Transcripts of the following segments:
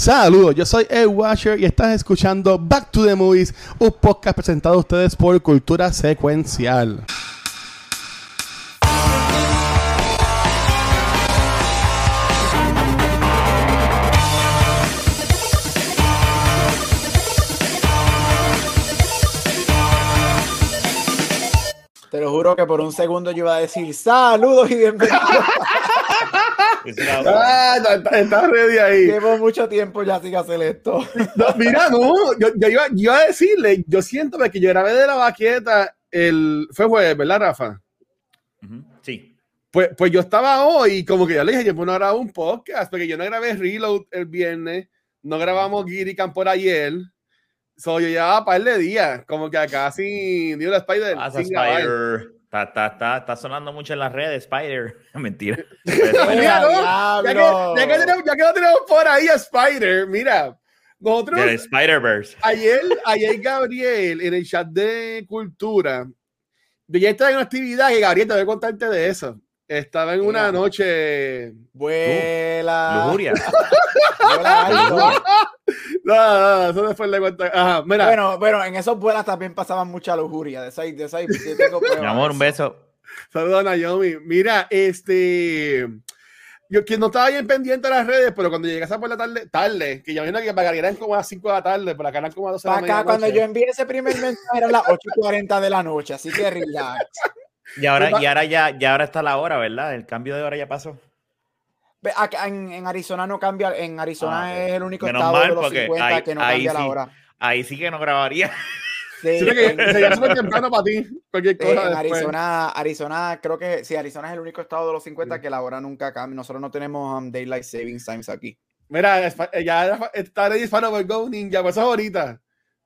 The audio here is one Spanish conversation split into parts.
Saludos, yo soy Ed Washer y estás escuchando Back to the Movies, un podcast presentado a ustedes por Cultura Secuencial. Te lo juro que por un segundo yo iba a decir saludos y bienvenidos. ah, está, ready ahí. Llevo mucho tiempo ya sin hacer esto. mira, no, yo, iba, yo, a decirle, yo siento que yo grabé de la baqueta el. Fue jueves, ¿verdad, Rafa? Sí. Pues, pues yo estaba hoy, como que ya le dije, yo no grababa un podcast, porque yo no grabé Reload el viernes, no grabamos Giri por ayer. So, yo llevaba un par de días, como que acá sin Dios Spider. Sin Spider. Está, está, está, está, sonando mucho en las redes, Spider. Mentira. ya, que, ya, que tenemos, ya, que, lo tenemos por ahí a Spider, mira. Nosotros. Spider-Verse. Ayer, ayer Gabriel, en el chat de cultura, ya estaba en una actividad y Gabriel te voy a contarte de eso. Estaba en una noche. Vuela. Lujuria. no, no, eso después le cuento. Ajá, mira. Bueno, bueno, en esos vuelas también pasaban mucha lujuria. De esa, de esa, tengo Mi amor, un beso. Saludos a Naomi. Mira, este. Yo que no estaba bien pendiente de las redes, pero cuando llegas a por la tarde, tarde, que ya vino que para eran como a las 5 de la tarde, para acá eran como a 12 de la Acá, cuando yo envié ese primer mensaje, eran las 8:40 de la noche, así que relax. Y ahora, y ahora ya, ya ahora está la hora, ¿verdad? El cambio de hora ya pasó. En, en Arizona no cambia, en Arizona ah, es el único estado de los 50 que no cambia la hora. Ahí sí que no grabaría. Sí, sería súper temprano para ti. Cualquier cosa en Arizona, Arizona, creo que sí, Arizona es el único estado de los 50 que la hora nunca cambia. Nosotros no tenemos um, Daylight Savings Times aquí. Mira, ya está ready para Go Ninja, pues eso es ahorita.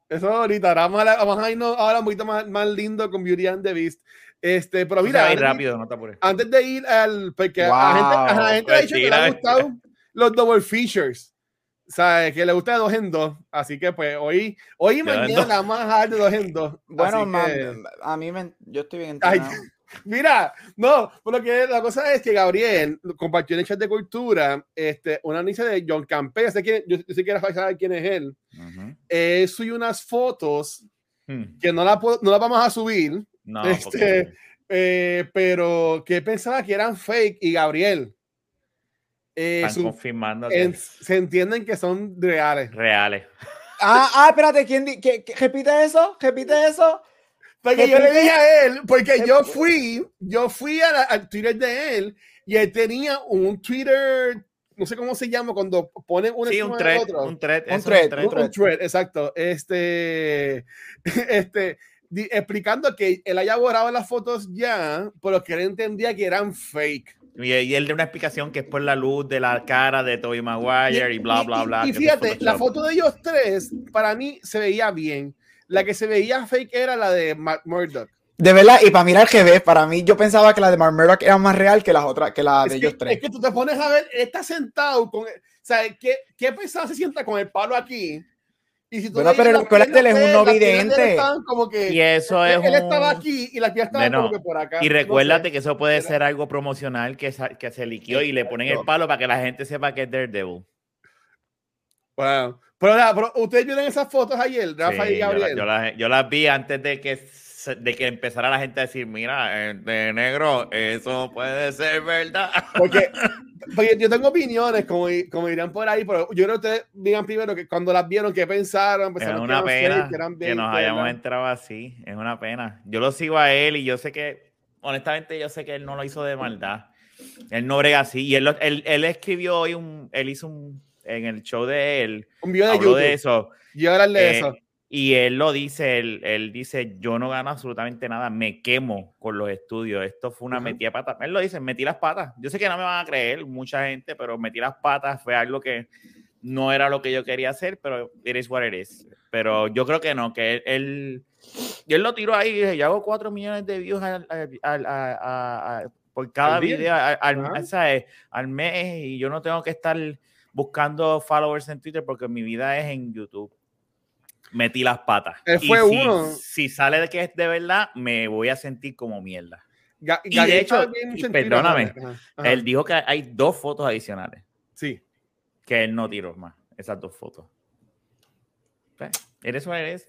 Eso es ahorita. Vamos a, vamos a irnos ahora un poquito más, más lindo con Beauty and the Beast. Este, pero mira, antes, rápido, no antes de ir al. Porque a la gente, a la gente ha dicho que le han gustado los double features. O sea, que le gusta de dos en dos. Así que, pues, hoy, hoy y mañana la vamos a dejar de dos en dos. Bueno, a mí me, yo estoy bien entrenado. mira, no, por lo que la cosa es que Gabriel compartió en el chat de cultura este, una noticia de John Campbell. Sé que, yo, sé que era saber quién es él. Uh eh, unas fotos hmm. que no las no la vamos a subir no, este, eh, pero que pensaba que eran fake y Gabriel. Eh, Están confirmando se entienden que son reales. Reales. Ah, ah, espérate, ¿quién repite eso? ¿Repite eso? Porque yo le dije a él, porque yo fui, yo fui al Twitter de él y él tenía un Twitter, no sé cómo se llama, cuando pone un, sí, un thread, un thread, un thread, un thread, exacto. Este, este, explicando que él haya borrado las fotos ya, pero que él entendía que eran fake. Y, él de una explicación que es por la luz de la cara de Tobey Maguire y, bla, bla, bla. Y, fíjate, la foto de ellos tres, para mí, se veía bien. La que se veía fake era la de Mark Murdoch. De verdad, y para mirar que ves, para mí yo pensaba que la de Mark Murdoch era más real que las otras, que la de ellos tres. Es que tú te pones a ver, está sentado con, o sea, ¿qué, qué pesado se sienta con el palo aquí? Y bueno, pero recuérdate, él es un no vidente. y eso es. Él, estaba aquí y la tía estaba como que por acá. Y recuérdate que eso puede ser algo promocional que, que se liquió y le ponen el palo para que la gente sepa que es Daredevil. Wow. Pero, pero ustedes vieron esas fotos ayer, Rafa y Gabriel. Yo, las, yo las vi antes de que de que empezara la gente a decir, mira, de negro, eso puede ser verdad. Porque, yo tengo opiniones, como, como dirían por ahí, pero yo creo que ustedes digan primero que cuando las vieron, ¿qué pensaron? Es una pena que, nos hayamos entrado así, es una pena. Yo lo sigo a él y yo sé que, honestamente, yo sé que él no lo hizo de maldad. Él no brega así. Y él, él, escribió hoy un, él hizo un, en el show de él, un video de YouTube. de eso. Yo era de eh, eso y él lo dice, él, dice, yo no gano absolutamente nada, me quemo con los estudios. Esto fue una metida pata. Él lo dice, metí las patas. Yo sé que no me van a creer mucha gente, pero metí las patas fue algo que no era lo que yo quería hacer, pero it is what it is. Pero yo creo que no, que él, él, lo tiró ahí y dije, yo hago cuatro millones de views por cada video al, al mes y yo no tengo que estar buscando followers en Twitter porque mi vida es en YouTube metí las patas. Él fue uno. Si sale de que es de verdad, me voy a sentir como mierda. y de hecho, perdóname, él dijo que hay dos fotos adicionales. Sí. Que él no tiró más. esas dos fotos. ¿Eres o eres?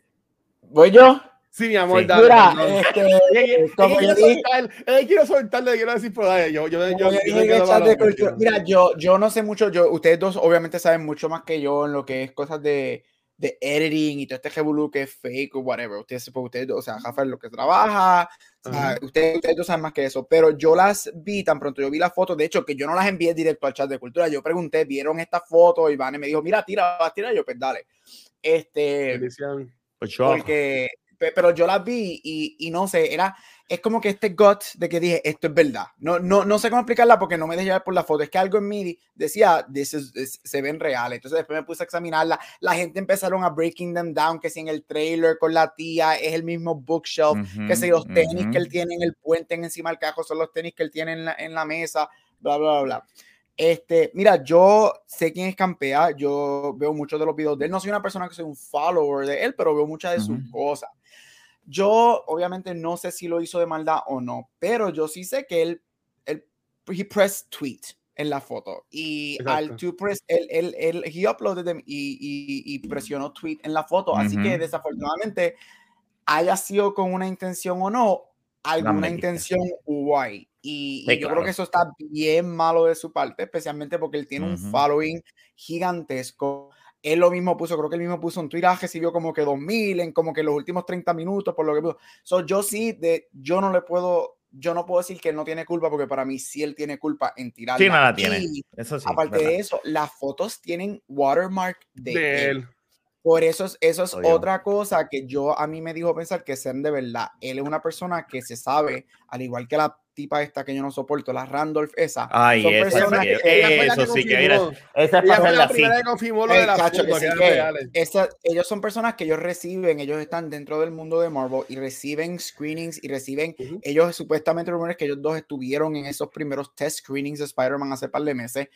¿Voy yo? Sí, mi amor, sí. dale. Mira, no. este, como yo dije, eh, quiero soltarle, quiero decir, pero dale, yo, yo, yo, yo Mira, yo, yo no sé mucho, yo, ustedes dos obviamente saben mucho más que yo en lo que es cosas de, de editing y todo este revolú que es fake o whatever. Ustedes, ustedes, o sea, Rafael lo que trabaja, o sea, ustedes, ustedes dos saben más que eso, pero yo las vi tan pronto, yo vi las fotos, de hecho, que yo no las envié directo al chat de cultura, yo pregunté, vieron esta foto y Vane me dijo, mira, tira, tira, yo, pues dale. Este, porque pero yo las vi y, y, no sé, era, es como que este gut de que dije, esto es verdad. No, no, no sé cómo explicarla porque no me dejé llevar por la foto. Es que algo en mí decía, This se ven reales. Entonces después me puse a examinarla. La gente empezaron a breaking them down, que si en el trailer con la tía es el mismo bookshelf, que si los tenis que él tiene en el puente encima del cajo son los tenis que él tiene en la, en la mesa, bla, bla, bla, bla. Este, mira, yo sé quién es Campea, yo veo muchos de los videos de él, no soy una persona que soy un follower de él, pero veo muchas de sus cosas. Yo obviamente no sé si lo hizo de maldad o no, pero yo sí sé que él, él he pressed tweet en la foto y al to press, él, él, él he uploaded them y, y, y, presionó tweet en la foto, así que desafortunadamente haya sido con una intención o no, alguna intención hubo ahí. Y, yo creo que eso está bien malo de su parte, especialmente porque él tiene un following gigantesco. Él lo mismo puso, creo que él mismo puso un Twitter, recibió como que 2000 en como que los últimos 30 minutos, por lo que puso. So, yo sí, de, yo no le puedo, yo no puedo decir que él no tiene culpa, porque para mí sí él tiene culpa en tirar. Sí, nada tiene. eso sí, aparte de eso, las fotos tienen watermark de, él. Por eso, eso es otra cosa que yo a mí me dijo pensar que sean de verdad. Él es una persona que se sabe, al igual que la tipa esta que yo no soporto, la Randolph esa. Ay, son esa, personas sí, que, eso sí que mira, esa es para la primera que confirmó lo de las fotos, que, que esa, ellos son personas que ellos reciben, ellos están dentro del mundo de Marvel y reciben screenings y reciben, uh -huh. ellos supuestamente rumores que ellos dos estuvieron en esos primeros test screenings de Spider-Man hace par de meses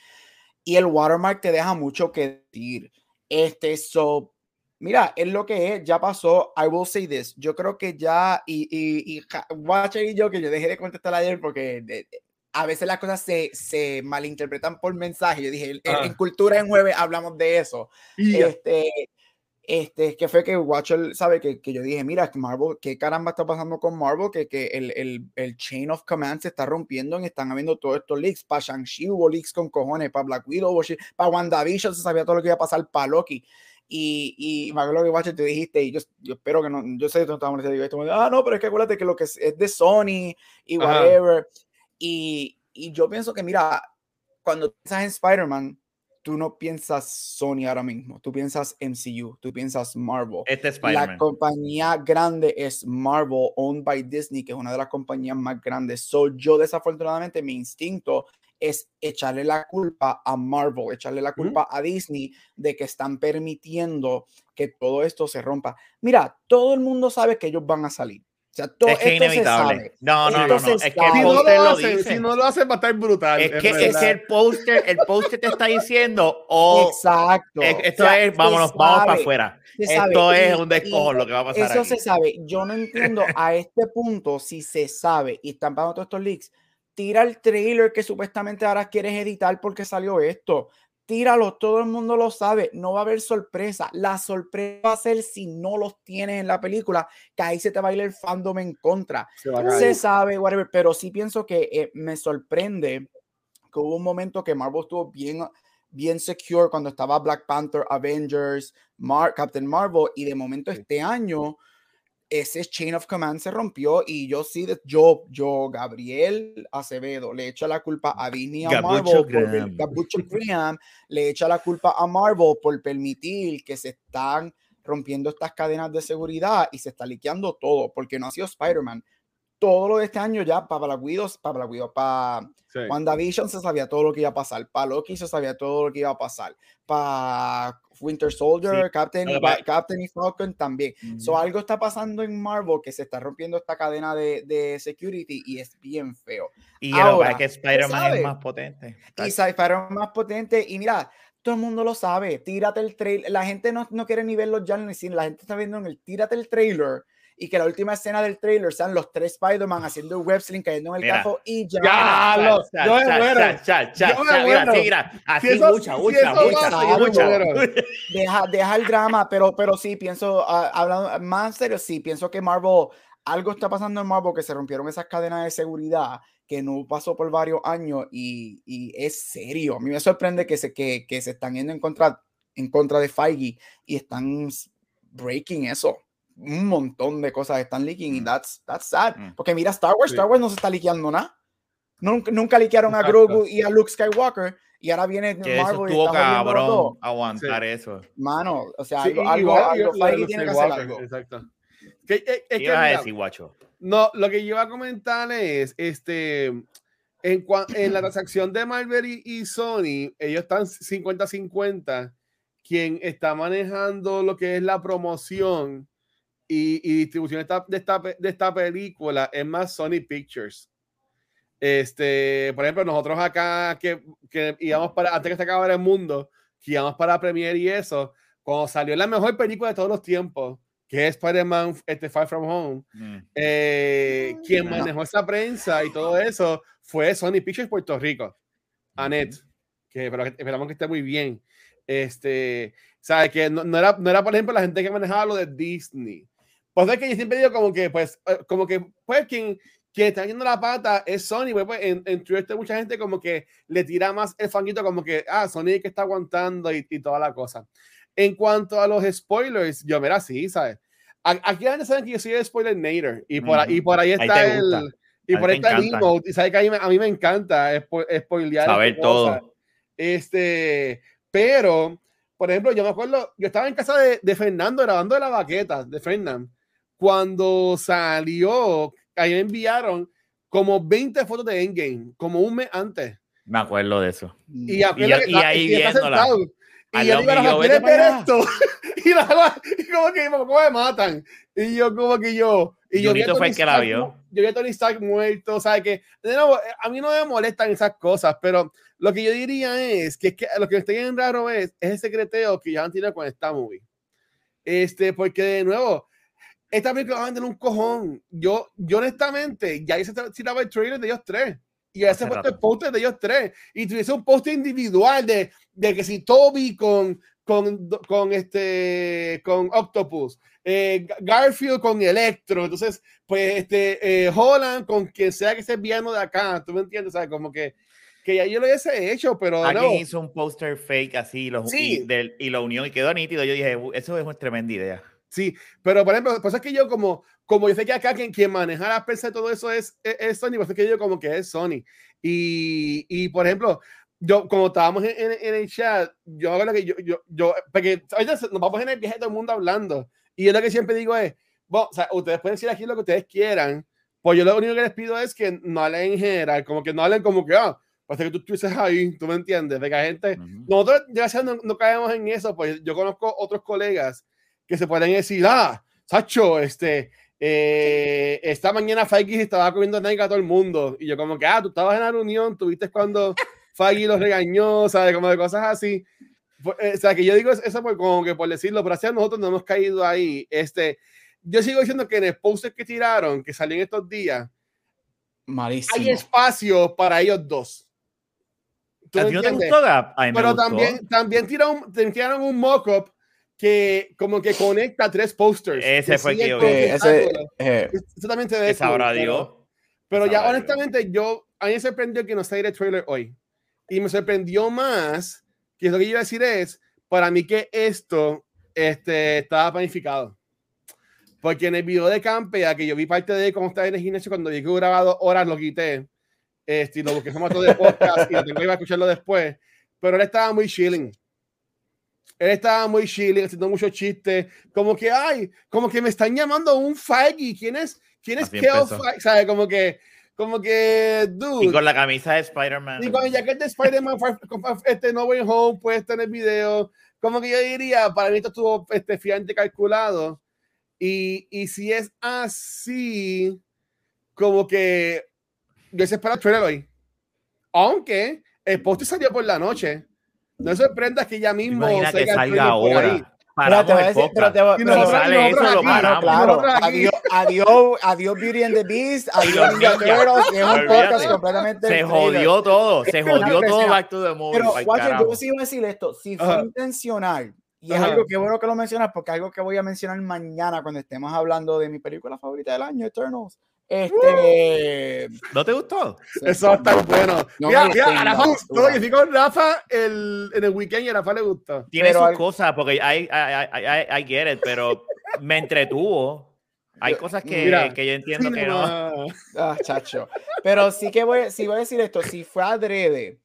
y el watermark te deja mucho que decir. Este, so, Mira, es lo que es, ya pasó. I will say this. Yo creo que ya, y, y, y Watcher y yo, que yo dejé de contestar ayer porque de, a veces las cosas se, se, malinterpretan por mensaje. Yo dije, ah. en, Cultura en Jueves hablamos de eso. Yeah. Este, este, que fue que Watcher sabe que, que, yo dije, mira, Marvel, ¿qué caramba está pasando con Marvel? Que, que el, el, el, chain of command se está rompiendo y están habiendo todos estos leaks. Para Shang-Chi hubo leaks con cojones, para Black Widow, para WandaVision se sabía todo lo que iba a pasar, para Loki. Y, y me acuerdo que Watcher te dijiste, y yo, yo, espero que no, yo sé que tú estabas diciendo esto, ah, no, pero es que acuérdate que lo que es, es de Sony y whatever. Y, y, yo pienso que, mira, cuando piensas en Spider-Man, tú no piensas Sony ahora mismo, tú piensas MCU, tú piensas Marvel. Este La compañía grande es Marvel, owned by Disney, que es una de las compañías más grandes. So, yo desafortunadamente mi instinto es echarle la culpa a Marvel, echarle la culpa a Disney de que están permitiendo que todo esto se rompa. Mira, todo el mundo sabe que ellos van a salir. O sea, todo es que esto inevitable. Se sabe. No, no, no, no. Es que si, no lo lo dice. si no lo hacen, va a estar brutal. Es que, es que el póster, el póster te está diciendo, oh, Exacto. esto O sea, es, vámonos, se vamos sabe, para afuera. Esto sabe. es Y- un descojo lo que va a pasar Eso aquí. se sabe. Yo no entiendo a este punto si se sabe y están pagando todos estos leaks. Tira el trailer que supuestamente ahora quieres editar porque salió esto. Tíralo, todo el mundo lo sabe. No va a haber sorpresa. La sorpresa va a ser si no los tienes en la película, que ahí se te va a ir el fandom en contra. Se. Se sabe, whatever, pero sí pienso que eh, me sorprende que hubo un momento que Marvel estuvo bien, bien secure cuando estaba Black Panther, Avengers, Mar Captain Marvel, y de momento este año ese chain of command se rompió y yo sí, yo, yo, Gabriel Acevedo, le echa la culpa a Disney a Marvel, por Graham. Gabucho Graham, le echa la culpa a Marvel por permitir que se están rompiendo estas cadenas de seguridad y se está liqueando todo, porque no ha sido Spider-Man. Todo lo de este año ya para Black Widow, para Black Widow, para Sí. WandaVision se sabía todo lo que iba a pasar. Para Loki se sabía todo lo que iba a pasar. Para Winter Soldier, Sí. Captain, Captain y Falcon también. So, Ujú. algo está pasando en Marvel que se está rompiendo esta cadena de, de security y es bien feo. Y Ahora, que Spider-Man es más potente. Y Spider-Man más potente. Y mira, todo el mundo lo sabe. Tírate el trailer. La gente no, no quiere ni ya en el cine. La gente está viendo en el tírate el trailer y que la última escena del trailer sean los tres Spider-Man haciendo un web sling cayendo en el cajo y ya. Ya, lo, yo me muero. Yo me muero. Así, mucha, mucha, mucha, Deja, deja el drama, pero, pero sí, pienso, uh, hablando más en serio, sí, pienso que Marvel, algo está pasando en Marvel que se rompieron esas cadenas de seguridad que no pasó por varios años y, y es serio. A mí me sorprende que se, que, que se están yendo en contra, en contra de Feige y están breaking eso un montón de cosas están leaking y mm. that's, that's sad. Mm. Porque mira Star Wars, Star Wars no se está liqueando nada. Nunca, nunca liquearon a Grogu y a Luke Skywalker y ahora viene que Marvel eso y cabrón aguantar eso. Mano, o sea, algo, algo, algo, tiene que hacer algo. Exacto. ¿Qué, es, es que, a decir, guacho? No, lo que yo iba a comentar es, este, en, en la transacción de Marvel y, y Sony, ellos están 50-50. Quien está manejando lo que es la promoción y, distribución de esta, de esta, de, esta, película es más Sony Pictures. Este, por ejemplo, nosotros acá que, que íbamos para, antes que se acabara el mundo, que íbamos para Premiere y eso, cuando salió la mejor película de todos los tiempos, que es Spider-Man este, Far From Home, mm. eh, quien manejó esa prensa y todo eso fue Sony Pictures Puerto Rico, Annette, que esperamos que esté muy bien. Este, sabe que no, no, era, no era, por ejemplo, la gente que manejaba lo de Disney. Pues es que yo siempre digo como que, pues, eh, como que, pues, quien, quien está yendo la pata es Sony, pues, pues en, en Twitter mucha gente como que le tira más el fanguito como que, ah, Sony que está aguantando y, y, toda la cosa. En cuanto a los spoilers, yo, mira, sí, ¿sabes? Aquí la gente sabe que yo soy spoiler nader y por, uh -huh. y por ahí está ahí el... Y por ahí está el emote, y sabe que a mí, a mí me encanta spo spoilear. Saber todo. Este, pero, por ejemplo, yo me acuerdo, yo estaba en casa de, de Fernando grabando de la baqueta de Fernando cuando salió, ahí me enviaron como 20 fotos de Endgame, como un mes antes. Me acuerdo de eso. Y, y, y, y ahí viéndola. Y yo digo, yo, ver esto? y, la, y como que ¿cómo me matan? Y yo como que yo... Y yo fue el que la vio. Yo vi a Tony Stark muerto, ¿sabes? Que, de nuevo, a mí no me molestan esas cosas, pero lo que yo diría es que, que lo que me está bien raro es, es ese secreteo que ya han tenido con esta movie. Este, porque de nuevo, esta película va a vender un cojón. Yo, yo honestamente, ya hice tiraba el trailer de ellos tres. Y ese fue el póster de ellos tres. Y tuviese un póster individual de, de que si Toby con, con, con, este, con Octopus, eh, Garfield con Electro, entonces, pues, este, eh, Holland con quien sea que esté viendo de acá, ¿tú me entiendes? ¿Sabes? Como que, que ya yo lo hubiese hecho, pero Alguien hizo un póster fake así lo, sí. y, del, y lo unió y quedó nítido. Yo dije, eso es una tremenda idea. Sí, pero por ejemplo, pues es que yo como, como yo sé que acá quien, quien maneja la prensa y todo eso es, es, Sony, pues es que yo como que es Sony. Y, y por ejemplo, yo, como estábamos en, en, en, el chat, yo hago lo que yo, yo, yo, porque nos vamos en el viaje todo el mundo hablando. Y yo lo que siempre digo es, bueno, o sea, ustedes pueden decir aquí lo que ustedes quieran, pues yo lo único que les pido es que no hablen en general, como que no hablen como que, ah, parece que tú estuvieses ahí, tú me entiendes, de que la gente, uh -huh. nosotros ya no, no caemos en eso, pues yo conozco otros colegas que se pueden decir, ah, Sacho, este, eh, esta mañana Feige estaba comiendo nega a todo el mundo. Y yo como que, ah, tú estabas en la reunión, tuviste cuando Feige los regañó, ¿sabes? Como de cosas así. Eh, o sea, que yo digo eso por, como que por decirlo, pero así nosotros no hemos caído ahí. Este, yo sigo diciendo que en el post que tiraron, que salió en estos días, Malísimo. hay espacio para ellos dos. ¿A ti no te gustó, Pero también, también tiraron, tiraron un mock-up que como que conecta tres posters. Ese fue que yo vi. Ese, eh, Exactamente de eso. Sabrá Dios. Pero ya honestamente yo, a mí me sorprendió que no saliera el trailer hoy. Y me sorprendió más, que lo que yo iba a decir es, para mí que esto este, estaba planificado. Porque en el video de Campea, que yo vi parte de cómo estaba en el gimnasio, cuando vi que grabado horas, lo quité. Este, y lo busqué todo de podcast y lo tengo que ir a escucharlo después. Pero él estaba muy chilling él estaba muy chilling, haciendo muchos chistes, como que, ay, como que me están llamando un Feige, ¿quién es? ¿Quién es Keo? ¿Sabes? Como que, como que, dude. Y con la camisa de Spider-Man. Y con el jacket de Spider-Man, este No Way Home, puesto en el video, como que yo diría, para mí esto estuvo este, fiante calculado. Y, y si es así, como que yo se espera el trailer hoy. Aunque el post salió por la noche. No sorprendas que ya mismo Imagina que salga ahora. paramos el podcast. Si sale eso, lo paramos. Claro, adiós, adiós, adiós Beauty and the Beast, adiós Ninja Turtles, es un podcast completamente... Se jodió todo, se jodió todo Back to the Movie. Pero, Watcher, yo sí voy a decir esto, si fue intencional, y es algo que bueno que lo mencionas, porque es algo que voy a mencionar mañana cuando estemos hablando de mi película favorita del año, Eternals. Este. ¿No te gustó? Eso va a estar bueno. No mira, mira, a Rafa gustó. Yo fui con Rafa el, en el weekend y a Rafa le gustó. Tiene sus cosas, porque hay, hay, hay, get it, pero me entretuvo. Hay cosas que, que yo entiendo que no. Ah, chacho. Pero sí que voy, sí voy a decir esto: si fue adrede.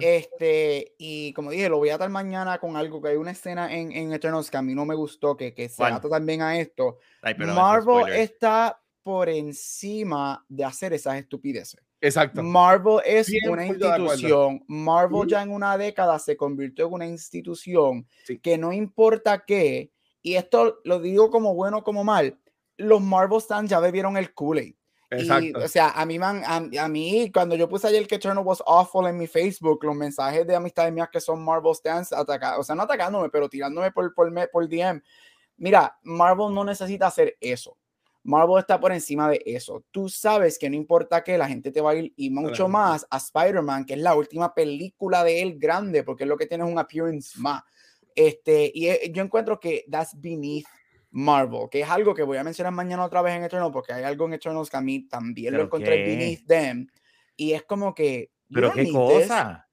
Este, y como dije, lo voy a atar mañana con algo que hay una escena en, en Eternals que a mí no me gustó, que, que se ata también a esto. Marvel está por encima de hacer esas estupideces. Exacto. Marvel es una institución. Marvel ya en una década se convirtió en una institución que no importa qué, y esto lo digo como bueno como mal, los Marvel stands ya bebieron el Kool-Aid. o sea, a mí, man, a, mí, cuando yo puse ayer que Eternal was awful en mi Facebook, los mensajes de amistades mías que son Marvel stands, ataca, o sea, no atacándome, pero tirándome por, por, por DM. Mira, Marvel no necesita hacer eso. Marvel está por encima de eso. Tú sabes que no importa que la gente te va a ir y mucho más a Spider-Man, que es la última película de él grande, porque es lo que tiene un appearance más. Este, y eh, yo encuentro que that's beneath Marvel, que es algo que voy a mencionar mañana otra vez en Eternal, porque hay algo en Eternals que a mí también lo encontré beneath them. Y es como que. Pero qué cosa.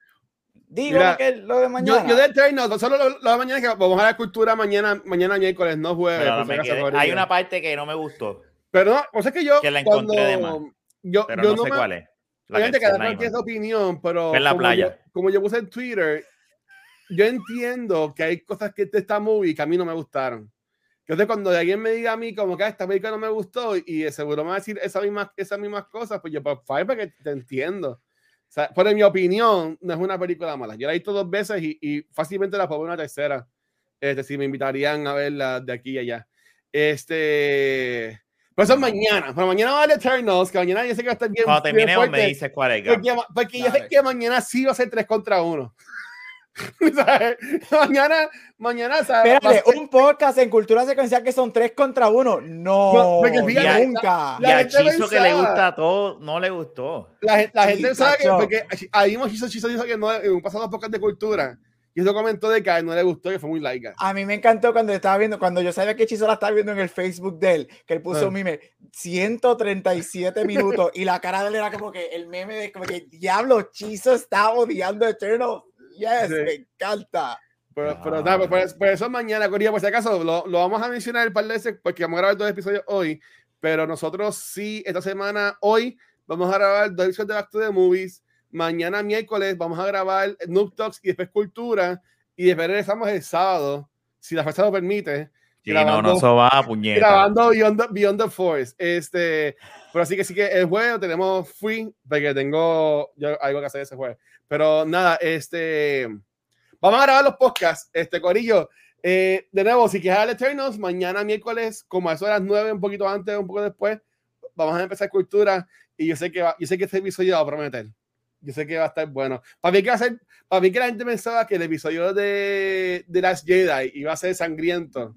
Digo que lo de mañana. Yo, de Eternals, solo lo, de mañana que vamos a la cultura mañana, mañana miércoles, no jueves. hay una parte que no me gustó. Pero no, o sea que yo. Que la encontré cuando, de más. Yo, pero yo no, sé cuál es. Obviamente cada cual tiene su opinión, pero. En la como playa. Yo, como yo puse en Twitter, yo entiendo que hay cosas que de esta movie que a mí no me gustaron. Entonces, cuando alguien me diga a mí como que ah, esta película no me gustó y seguro me va a decir esas mismas, esas mismas cosas, pues yo, pues, fine, porque te entiendo. Sea, por mi opinión, no es una película mala. Yo la he visto dos veces y, y fácilmente la puedo ver una tercera. Este, si me invitarían a verla de aquí y allá. Este. Pero eso es mañana. Pero mañana va a Eternals, que mañana yo sé que va a estar bien. Cuando terminemos me dices cuál es. Porque, porque yo sé que mañana sí va a ser 3 contra 1. mañana, mañana, ¿sabes? Espérate, un podcast en cultura secuencial que son 3 contra 1. No, no fíjate, nunca. y a Chizo que le gusta a todo, no le gustó. La, la gente sabe que, porque ahí hemos Chizo, Chizo dijo que no, en un pasado podcast de cultura y eso comentó de que no le gustó y fue muy laica. A mí me encantó cuando estaba viendo, cuando yo sabía que Chizo la estaba viendo en el Facebook de él, que él puso un ah. meme 137 minutos y la cara de él era como que el meme de como que diablo, Chizo está odiando Eternal. Yes, me encanta. Pero, pero, no, pues, pues, eso mañana, Coría, por si acaso, lo, lo, vamos a mencionar el par de veces porque vamos a grabar dos episodios hoy, pero nosotros sí, esta semana, hoy, vamos a grabar dos episodios de Back to the Movies Mañana miércoles vamos a grabar Noob Talks y después Cultura. Y después regresamos el sábado, si la fuerza lo permite. Sí, grabando, no, no, eso va puñeta. Grabando Beyond the, Force. Este, pero así que sí que el jueves tenemos free, porque tengo yo algo que hacer ese jueves. Pero nada, este, vamos a grabar los podcasts. Este, Corillo, eh, de nuevo, si quieres al Eternals, mañana miércoles, como a eso de las 9, un poquito antes, un poco después, vamos a empezar cultura. Y yo sé que, va, yo sé que este episodio va a prometer. Yo sé que va a estar bueno. Para mí que va a ser, para mí que la gente pensaba que el episodio de, de Last Jedi iba a ser sangriento.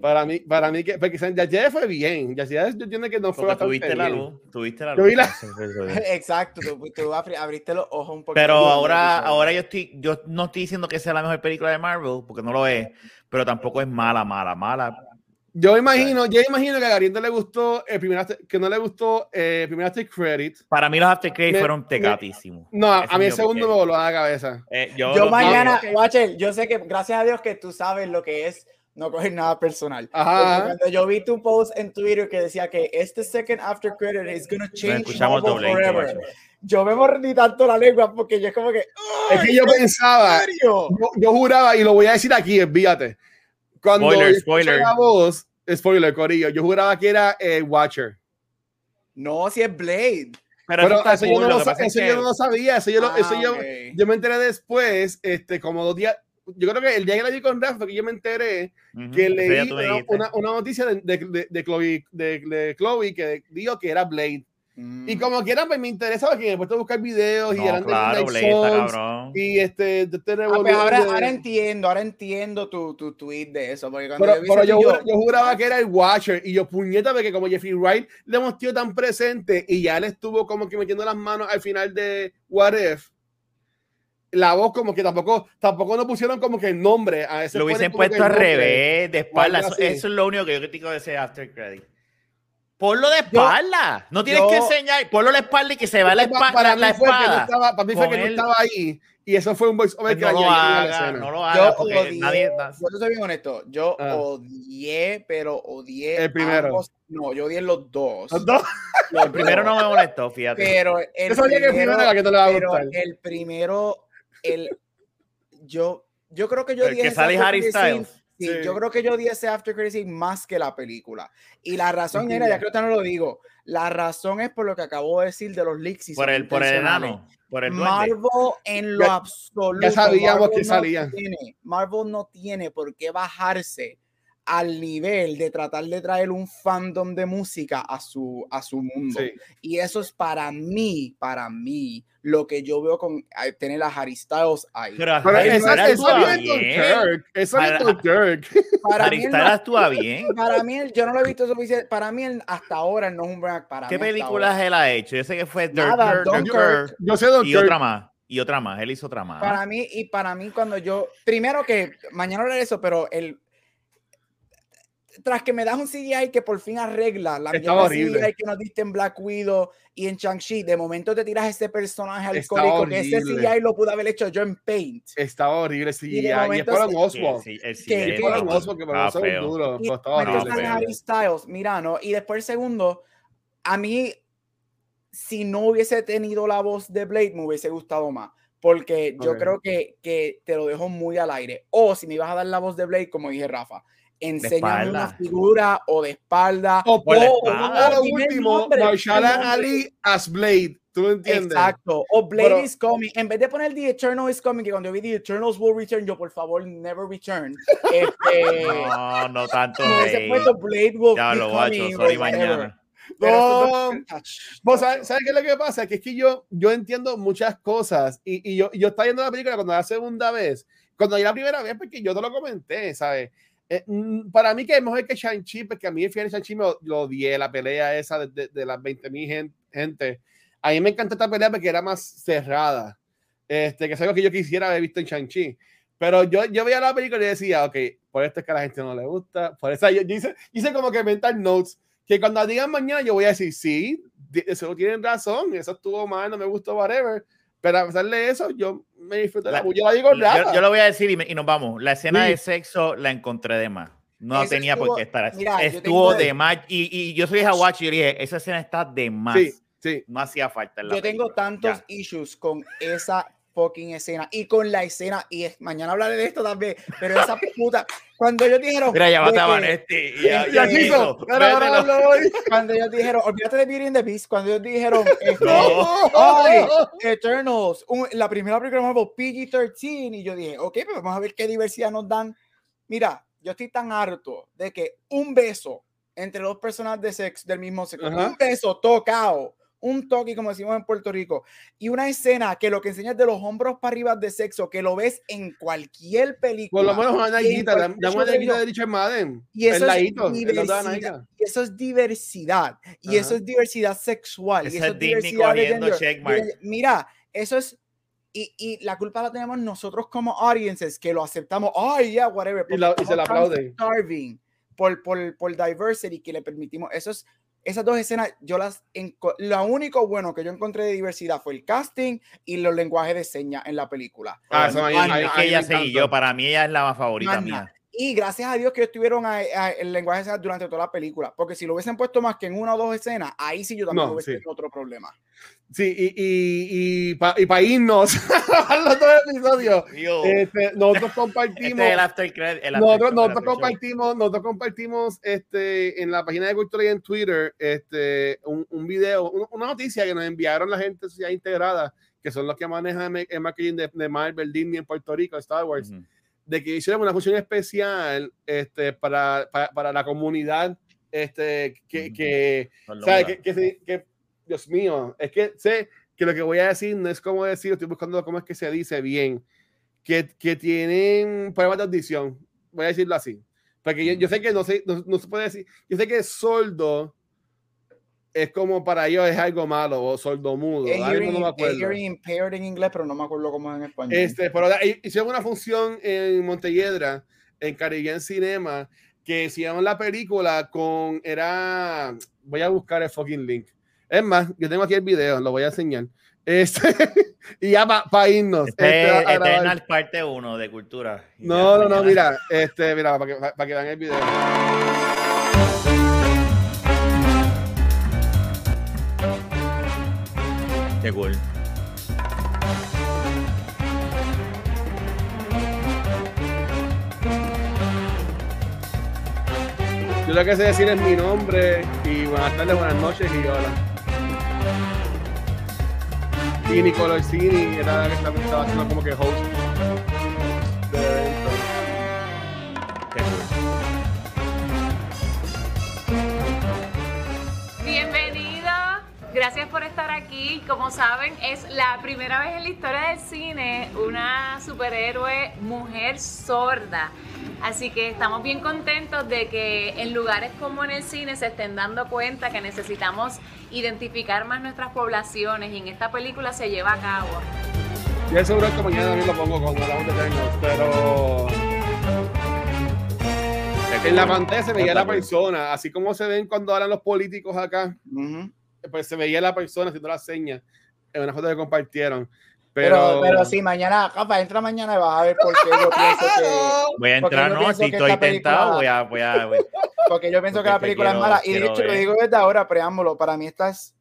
Para mí, para mí que, porque ya Jedi fue bien. Ya Jedi yo entiendo que no fue bastante tuviste la luz, tuviste la luz. Exacto, tú, abriste los ojos un poco. Pero ahora, ahora yo estoy, yo no estoy diciendo que sea la mejor película de Marvel, porque no lo es, pero tampoco es mala, mala, mala yo imagino, yo imagino que a Gariente le gustó el primer que no le gustó eh, el primer after credit. Para mí los after credit fueron tecatísimos. No, a mí el segundo me voló a la cabeza. Eh, yo, mañana, Watcher, yo sé que gracias a Dios que tú sabes lo que es no coger nada personal. Ajá. Cuando yo vi tu post en Twitter que decía que este second after credit is gonna change Marvel forever. Yo me mordí tanto la lengua porque yo es como que. Es que yo pensaba, yo, yo, juraba, y lo voy a decir aquí, envíate cuando spoiler, spoiler. la voz, spoiler, Corillo, yo juraba que era el Watcher. No, si es Blade. Pero, eso, yo, no lo, eso yo, no lo, sabía, eso, yo, eso yo, ah, yo, me enteré después, este, como dos días, yo creo que el día que la vi con Rafa, que yo me enteré que leí una, una, una, noticia de, de, de, Chloe, de, Chloe que dijo que era Blade. Y mm. como quieran, pues me interesa porque me he puesto a buscar videos y eran claro, de Souls, Y este, de este ah, pues ahora, ahora, entiendo, ahora entiendo tu, tu tweet de eso. Porque pero, yo, pero yo, yo, juraba que era el Watcher y yo puñeta porque como Jeffrey Wright le hemos tenido tan presente y ya él estuvo como que metiendo las manos al final de What If la voz como que tampoco tampoco nos pusieron como que el nombre a ese lo hubiesen puesto al revés de espalda eso, eso, es lo único que yo critico de ese after credit Ponlo de espalda. no tienes que enseñar. Ponlo de espalda y que se vea la espalda. Para, la espalda. estaba, para mí fue que no estaba ahí. Y eso fue un voice over pues no, lo haga, no lo haga, yo odié, nadie. Yo soy bien honesto. Yo ah. odié, pero odié. El primero. No, yo odié los dos. Los dos. el primero no me molestó, fíjate. Pero el primero, que te pero el primero, el, yo, yo creo que yo el que sale Harry Styles. Sí, yo creo que yo di ese After Credit más que la película. Y la razón era, ya creo que no lo digo, la razón es por lo que acabo de decir de los leaks. Y por el, por el enano, por el Marvel en lo absoluto. Ya sabíamos que salían. Marvel no tiene por qué bajarse al nivel de tratar de traer un fandom de música a su, a su mundo. Y eso es para mí, para mí, lo que yo veo con tener a Harry Styles ahí. Pero, eso, eso bien. Eso es Dirk. Para Harry Styles actúa bien. Para mí, yo no lo he visto suficiente. Para mí, hasta ahora, no es un brand. Para ¿Qué películas él ha hecho? Yo sé que fue Dirk, Nada, Dunkirk. Yo sé Y otra más. Y otra más, él hizo otra más. Para mí, y para mí, cuando yo, primero que, mañana hablaré de eso, pero el, tras que me das un CGI que por fin arregla la CGI que nos diste en Black Widow y en Shang-Chi, de momento te tiras ese personaje alcohólico que ese CGI lo pude haber hecho yo en Paint. Estaba horrible CGI. Y, y es por Oswald. Sí, sí, que es por Oswald que me lo duro. Y Harry Styles, mira, ¿no? Y después el segundo, a mí, si no hubiese tenido la voz de Blade, me hubiese gustado más porque yo creo que, que, te lo dejo muy al aire. O si me ibas a dar la voz de Blade, como dije Rafa, enseñan una figura o de espalda. O, por lo último, Marshall Ali as Blade. ¿Tú entiendes? Exacto. O Blade is coming. En vez de poner The Eternal is coming, que cuando yo vi The Eternals will return, yo por favor, never return. Este, no, no tanto. No, ese puesto Blade will ya lo coming, sorry mañana. No, ¿Vos sabes, qué es lo que pasa? Que es que yo, yo entiendo muchas cosas y, y yo, yo estaba viendo la película cuando la segunda vez, cuando la primera vez, porque yo te lo comenté, ¿sabes? Eh, mm, para mí que es mejor que Shang-Chi, porque a mí el final de Shang-Chi me lo odié, la pelea esa de, de, las 20.000 gente. A mí me encantó esta pelea porque era más cerrada. Este, que es algo que yo quisiera haber visto en Shang-Chi. Pero yo, yo veía la película y decía, ok, por esto es que a la gente no le gusta. Por eso yo, hice, hice, como que mental notes, que cuando digan mañana yo voy a decir, sí, eso tienen razón, eso estuvo mal, no me gustó, whatever. Pero a pesar de eso, yo me disfruté la, yo la digo yo, yo, lo voy a decir y, nos vamos. La escena de sexo la encontré de más. No tenía por qué estar así. Estuvo de más. Y, y, yo soy Hawachi y dije, esa escena está de más. Sí, sí. No hacía falta. yo tengo tantos issues con esa fucking escena. Y con la escena y es, mañana hablaré de esto también pero esa puta cuando ellos dijeron mira ya va a este y ya, ya, hizo, cuando ellos dijeron olvídate de Beauty and the Beast cuando ellos dijeron este, no. Eternals la primera película Marvel PG-13 y yo dije ok pues vamos a ver qué diversidad nos dan mira yo estoy tan harto de que un beso entre dos personas de sexo del mismo sexo un beso tocado un toque, como decimos en Puerto Rico, y una escena que lo que enseña es de los hombros para arriba de sexo, que lo ves en cualquier película. Por lo menos una guita, da una de Richard Madden. Y eso, es diversidad, y eso es diversidad. Y eso es diversidad sexual. y eso es diversidad de Mira, eso es y, y, la culpa la tenemos nosotros como audiences que lo aceptamos. Ay, ya, whatever. Y, se la aplaude. Por, por, por diversity que le permitimos. Eso es esas dos escenas, yo las. Lo único bueno que yo encontré de diversidad fue el casting y los lenguajes de señas en la película. Ah, eso es que ella seguí yo. Para mí, ella es la más favorita mía. Y gracias a Dios que estuvieron a, el lenguaje de durante toda la película. Porque si lo hubiesen puesto más que en una o dos escenas, ahí sí yo también hubiese tenido otro problema. Sí, y, y, y para pa irnos a los dos episodios, este, nosotros compartimos. Este nosotros, nosotros compartimos, nosotros compartimos este, en la página de Cultura y en Twitter este, un, un video, una noticia que nos enviaron la gente de Sociedad Integrada, que son los que manejan el marketing de, de Marvel, Disney en Puerto Rico, Star Wars, de que hicieron una función especial este, para, para, para la comunidad este, que, que, que, que, que Dios mío, es que sé que lo que voy a decir no es como decir, estoy buscando cómo es que se dice bien, que, que tienen pruebas de audición, voy a decirlo así, porque yo, yo sé que no, sé, no, no, se puede decir, yo sé que sordo es como para ellos es algo malo o sordo mudo, hearing, no me acuerdo. hearing impaired en inglés, pero no me acuerdo cómo es en español. Este, pero hicieron una función en Montelledra, en Caribbean Cinema, que se llama la película con, era, voy a buscar el fucking link. Es más, yo tengo aquí el video, lo voy a enseñar. Este, y ya para pa irnos. Este, este Eternal parte 1 de cultura. No, no, no, mira, este, mira, para que, para que vean el video. Qué cool. Yo lo que sé decir es mi nombre y buenas tardes, buenas noches y hola. Y Nicolo Orsini era la que estaba haciendo como que host gracias por estar aquí. Como saben, es la primera vez en la historia del cine una superhéroe mujer sorda. Así que estamos bien contentos de que en lugares como en el cine se estén dando cuenta que necesitamos identificar más nuestras poblaciones y en esta película se lleva a cabo. Y seguro que mañana también lo pongo con la voz de tengo, pero en la pantalla se veía la persona, así como se ven cuando hablan los políticos acá, pues se veía la persona haciendo la señas en una foto que compartieron. Pero, pero, sí, mañana, capaz, entra mañana y vas a ver por qué yo pienso que. Voy a entrar, no, si estoy tentado, voy a. Voy a Porque yo pienso que la película es mala. Y de hecho, lo digo desde ahora, preámbulo, para mí esta es.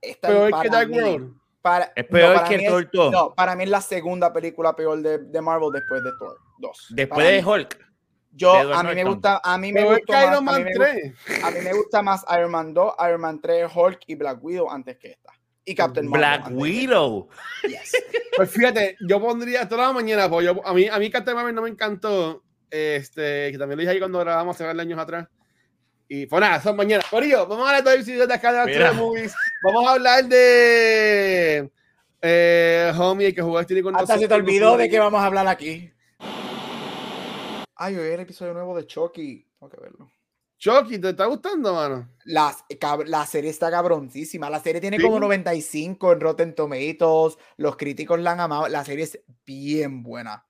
Esta peor que Dark World. Para, es peor no, que Thor 2. No, para mí es la segunda película peor de, de Marvel después de Thor 2. Después de Hulk. Yo, a mí me gusta, a mí me gusta más, a mí me, a mí me gusta más Iron Man 2, Iron Man 3, Hulk y Black Widow antes que esta y Captain Black Widow. Pues fíjate, yo pondría toda la mañana, pues a, mí, a mí Captain Marvel no me encantó, este, que también lo dije ahí cuando grabamos hace años atrás. Y pues nada, son mañana. Corillo, vamos a hablar de de acá de Movies. Vamos a hablar de eh, Homie, que jugó este con Hasta se te olvidó de qué vamos a hablar aquí. Ay, hoy el episodio nuevo de Chucky. Tengo que verlo. Chucky, ¿te está gustando, mano? La, la serie está cabroncísima. La serie tiene como 95 en Rotten Tomatoes. Los críticos la han amado. La serie es bien buena.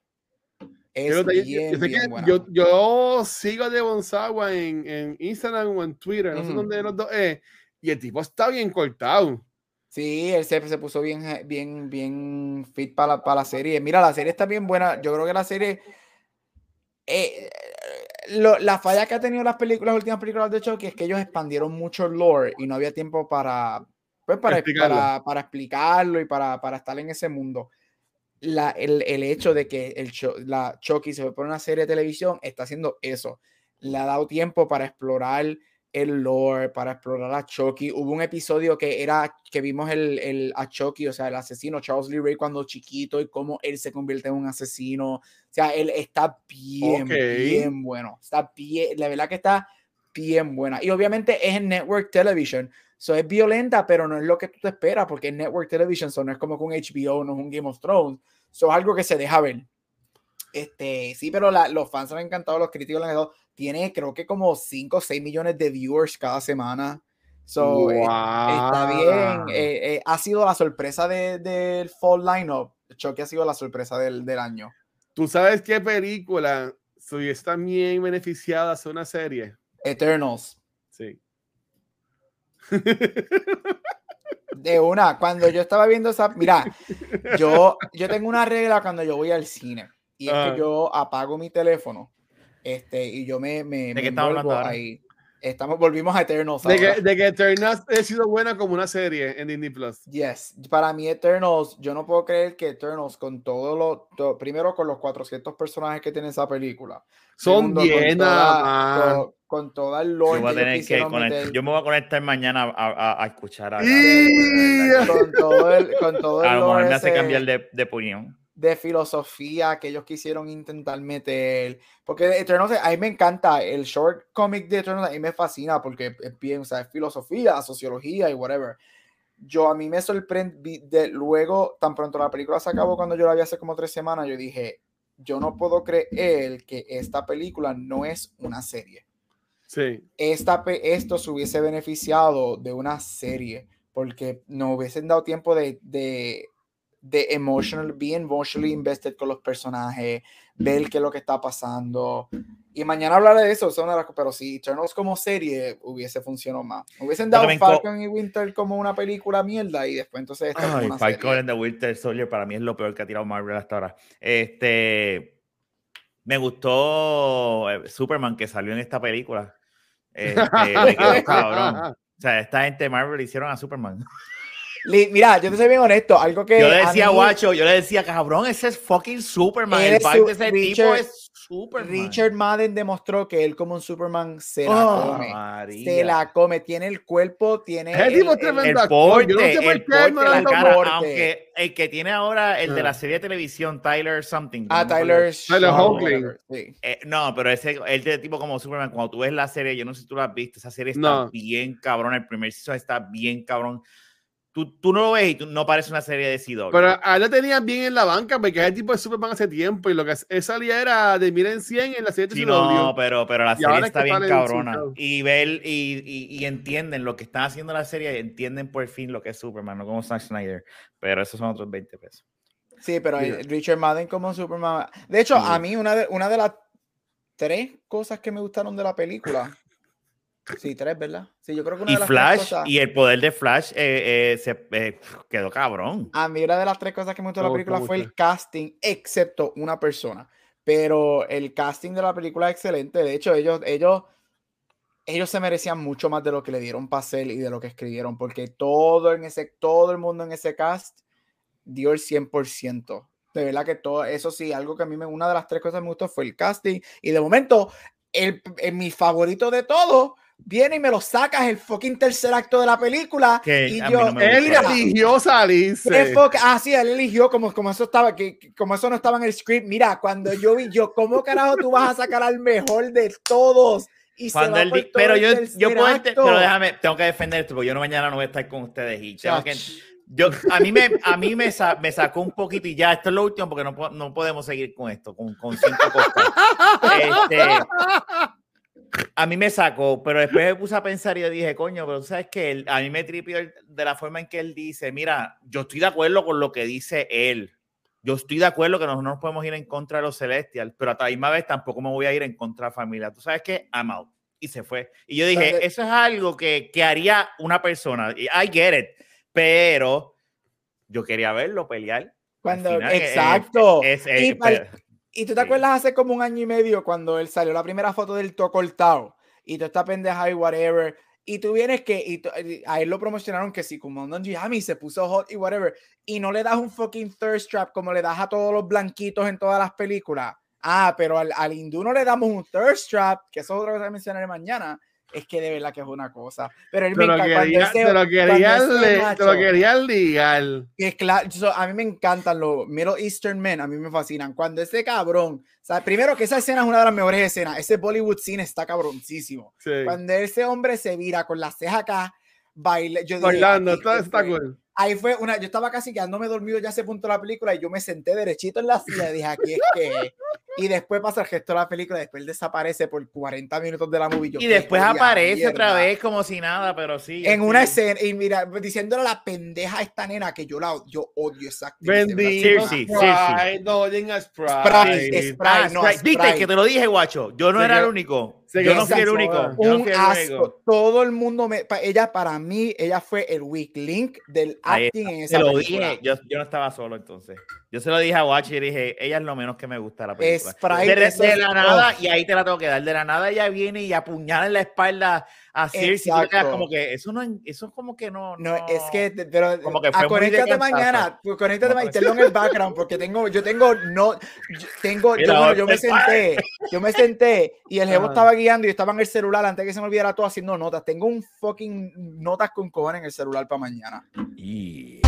Es bien, bien buena. Yo, sigo a Devon Sawa en, en, Instagram o en Twitter, no sé dónde los dos es. Y el tipo está bien cortado. Sí, él se, se puso bien, bien, bien fit para la, para la serie. Mira, la serie está bien buena. Yo creo que la serie. Eh, la falla que ha tenido las películas, las últimas películas de Chucky es que ellos expandieron mucho el lore y no había tiempo para, pues, para, explicarlo. Para, explicarlo y para, para, estar en ese mundo. La, el, el, hecho de que el la Chucky se fue por una serie de televisión está haciendo eso. Le ha dado tiempo para explorar el lore, para explorar a Chucky. Hubo un episodio que era que vimos el, el, a Chucky, o sea, el asesino Charles Lee Ray cuando chiquito y cómo él se convierte en un asesino. O sea, él está bien, bien bueno. Está bien, la verdad que está bien buena. Y obviamente es en Network Television. So es violenta, pero no es lo que tú te esperas, porque Network Television so no es como con HBO, no es un Game of Thrones. So es algo que se deja ver. Este, sí, pero los fans han encantado, los críticos han encantado tiene creo que como 5 o 6 millones de viewers cada semana. So, eh, está bien. Eh, eh, ha sido la sorpresa del de, fall lineup. Chucky ha sido la sorpresa del, del año. ¿Tú sabes qué película soy está bien beneficiada hace una serie? Eternals. Sí. De una, cuando yo estaba viendo esa, mira, yo, yo tengo una regla cuando yo voy al cine y es que yo apago mi teléfono este, y yo me, me, ¿De me ahí. Estamos, volvimos a Eternals. De que, de que, Eternals ha sido buena como una serie en Disney Plus. Yes. Para mí, Eternals, yo no puedo creer que Eternals, con todo lo. primero, con los 400 personajes que tiene esa película. Son bien. Con, con, toda el lore. Yo, voy a tener que yo me voy a conectar mañana a, a, escuchar a. con todo el. Con todo el a lo mejor me hace cambiar de, de opinión de filosofía que ellos quisieron intentar meter. Porque Eternals, a mí me encanta el short comic de Eternals, a mí me fascina porque es bien, o sea, es filosofía, sociología y whatever. Yo a mí me sorprende, de, luego, tan pronto la película se acabó cuando yo la vi hace como tres semanas, yo dije, yo no puedo creer que esta película no es una serie. Sí. Esta, esto se hubiese beneficiado de una serie porque no hubiesen dado tiempo de, de, de emotional, be emotionally invested con los personajes, ver qué es lo que está pasando. Y mañana hablaré de eso, son las, pero si Eternals como serie hubiese funcionado más. Hubiesen dado Falcon y Winter como una película mierda y después entonces... Ay, Falcon and the Winter Soldier para mí es lo peor que ha tirado Marvel hasta ahora. Este... Me gustó eh, Superman que salió en esta película. Este, me quedó cabrón. O sea, esta gente de Marvel hicieron a Superman. Mira, yo te soy bien honesto. Algo que. Yo le decía, guacho, yo le decía, cabrón, ese es fucking Superman. El vibe de ese Richard, tipo es Superman. Richard Madden demostró que él, como un Superman, se la oh, come. Se la come. Tiene el cuerpo, tiene. El, tipo tremendo el, porte, yo no sé por qué no la cara, Aunque el que tiene ahora, el de la ah. serie de televisión, Tyler Something. Ah, Tyler. Tyler Hoechlin. Sí. Eh, no, pero ese, el de tipo como Superman, cuando tú ves la serie, yo no sé si tú la has visto, esa serie está bien cabrón. El primer season está bien cabrón Tú, tú, no lo ves y tú, no parece una serie de CW. Pero a él lo tenían bien en la banca porque es el tipo de Superman hace tiempo y lo que es, salía era de Miren 100 en la serie de sí, No, pero, pero la serie está bien cabrona. Y, ver, y, y, y, entienden lo que están haciendo la serie, entienden por fin lo que es Superman, no como Zack Snyder. Pero esos son otros 20 pesos. Sí, pero Richard Madden como Superman. De hecho, a mí una de, una de las tres cosas que me gustaron de la película Sí, tres, ¿verdad? Sí, yo creo que una y de las Flash, tres cosas... y el poder de Flash eh, eh, se eh, quedó cabrón. A mí una de las tres cosas que me gustó de la película fue el casting, excepto una persona. Pero el casting de la película es excelente. De hecho, ellos, ellos, ellos se merecían mucho más de lo que le dieron hacer y de lo que escribieron, porque todo, en ese, todo el mundo en ese cast dio el 100%. De verdad que todo, eso sí, algo que a mí me, una de las tres cosas que me gustó fue el casting. Y de momento, el, el mi favorito de todo viene y me lo sacas el fucking tercer acto de la película y yo él eligió salirse. ah sí él eligió como, como eso estaba que como eso no estaba en el script. Mira cuando yo vi yo cómo carajo tú vas a sacar al mejor de todos y se va pero yo, yo puedo pero déjame tengo que defender esto porque yo no mañana no voy a estar con ustedes y yo, a mí, me, a mí me, me, sacó un poquito y ya, esto es lo último porque no, no podemos seguir con esto, con, con cinco cosas. Este, a mí me sacó, pero después me puse a pensar y yo dije, coño, pero sabes que a mí me tripió de la forma en que él dice, mira, yo estoy de acuerdo con lo que dice él. Yo estoy de acuerdo que nosotros no nos podemos ir en contra de los Celestials, pero a la misma vez tampoco me voy a ir en contra de la familia. Tú sabes que I'm out. Y se fue. Y yo dije, eso es algo que, que haría una persona. I get it. Pero yo quería verlo pelear. Cuando, exacto. Y tú te acuerdas hace como un año y medio cuando él salió la primera foto del to cortado y tú estás pendeja y whatever. Y tú vienes que y a él lo promocionaron que sí, como Don Giami se puso hot y whatever. Y no le das un fucking thirst trap como le das a todos los blanquitos en todas las películas. Ah, pero al, al hindú no le damos un thirst trap, que eso es otra cosa que mencionaré mañana es que de verdad que es una cosa. Pero él me encanta. te lo quería ligar. Es claro, a mí me encantan los Middle Eastern Men, a mí me fascinan. Cuando ese cabrón, o sea, primero que esa escena es una de las mejores escenas, ese Bollywood scene está cabroncísimo. Cuando ese hombre se vira con la ceja acá, baila, yo Bailando, todo está cool ahí fue una, yo estaba casi quedándome dormido ya a ese punto de la película y yo me senté derechito en la silla y dije, aquí es que... Y después pasa el gesto de la película, después él desaparece por 40 minutos de la movie. y después aparece otra vez como si nada, pero sí. En una escena, y mira, diciéndole a la pendeja a esta nena que yo la yo odio exactamente. Bendito. Sí, sí, sí. No, Sprite. Sprite, no, Viste que te lo dije, guacho. Yo no era el único. Yo no fui el único. Un asco. Todo el mundo me. ella, para mí, ella fue el weak link del acting en esa lo Dije, yo, yo, no estaba solo entonces. Yo se lo dije a Watch y dije, ella es lo menos que me gusta la película. de, la nada, y ahí te la tengo que dar. De la nada ella viene y apuñala en la espalda a Circe. como que eso no, eso es como que no. No, es que, pero como que fue conéctate mañana, pues, conéctate mañana y tenlo en el background, porque tengo, yo tengo, no, yo tengo, yo, yo, me senté, yo me senté y el jevo estaba guiando y estaba en el celular antes de que se me olvidara todo haciendo notas. Tengo un fucking notas con cojones en el celular para mañana. Y...